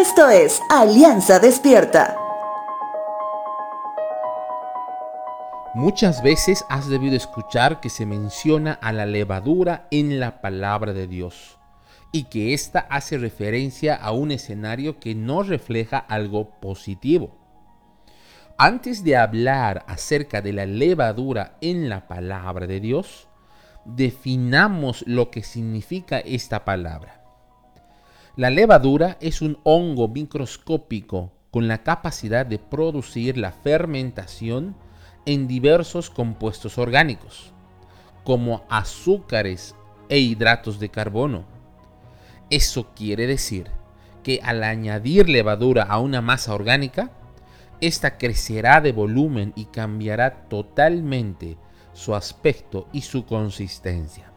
Esto es Alianza Despierta. Muchas veces has debido escuchar que se menciona a la levadura en la palabra de Dios y que ésta hace referencia a un escenario que no refleja algo positivo. Antes de hablar acerca de la levadura en la palabra de Dios, definamos lo que significa esta palabra. La levadura es un hongo microscópico con la capacidad de producir la fermentación en diversos compuestos orgánicos, como azúcares e hidratos de carbono. Eso quiere decir que al añadir levadura a una masa orgánica, esta crecerá de volumen y cambiará totalmente su aspecto y su consistencia.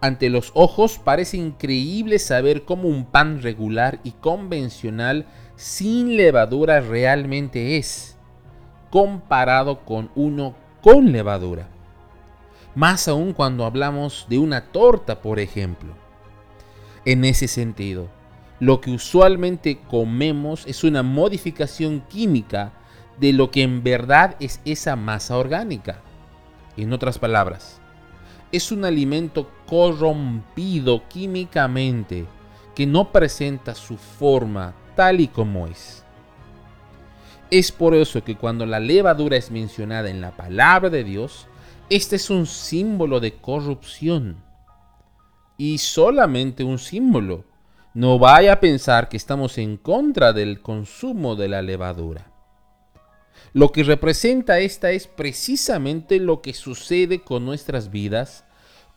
Ante los ojos parece increíble saber cómo un pan regular y convencional sin levadura realmente es, comparado con uno con levadura. Más aún cuando hablamos de una torta, por ejemplo. En ese sentido, lo que usualmente comemos es una modificación química de lo que en verdad es esa masa orgánica. En otras palabras, es un alimento corrompido químicamente que no presenta su forma tal y como es. Es por eso que cuando la levadura es mencionada en la palabra de Dios, este es un símbolo de corrupción. Y solamente un símbolo. No vaya a pensar que estamos en contra del consumo de la levadura. Lo que representa esta es precisamente lo que sucede con nuestras vidas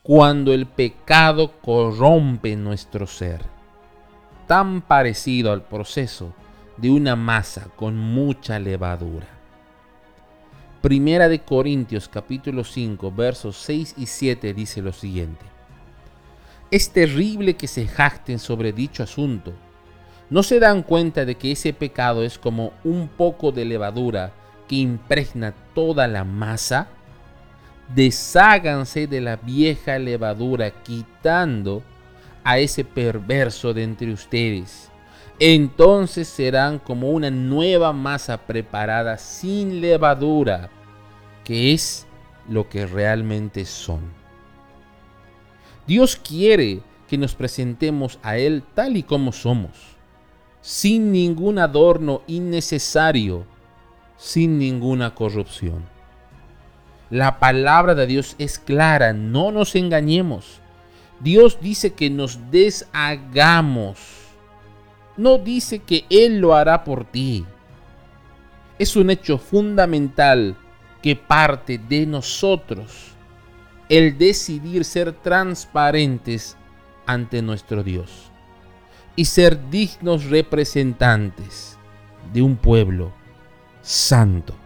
cuando el pecado corrompe nuestro ser. Tan parecido al proceso de una masa con mucha levadura. Primera de Corintios capítulo 5 versos 6 y 7 dice lo siguiente. Es terrible que se jacten sobre dicho asunto. ¿No se dan cuenta de que ese pecado es como un poco de levadura que impregna toda la masa? Desháganse de la vieja levadura quitando a ese perverso de entre ustedes entonces serán como una nueva masa preparada sin levadura, que es lo que realmente son. Dios quiere que nos presentemos a Él tal y como somos, sin ningún adorno innecesario, sin ninguna corrupción. La palabra de Dios es clara, no nos engañemos. Dios dice que nos deshagamos no dice que Él lo hará por ti. Es un hecho fundamental que parte de nosotros el decidir ser transparentes ante nuestro Dios y ser dignos representantes de un pueblo santo.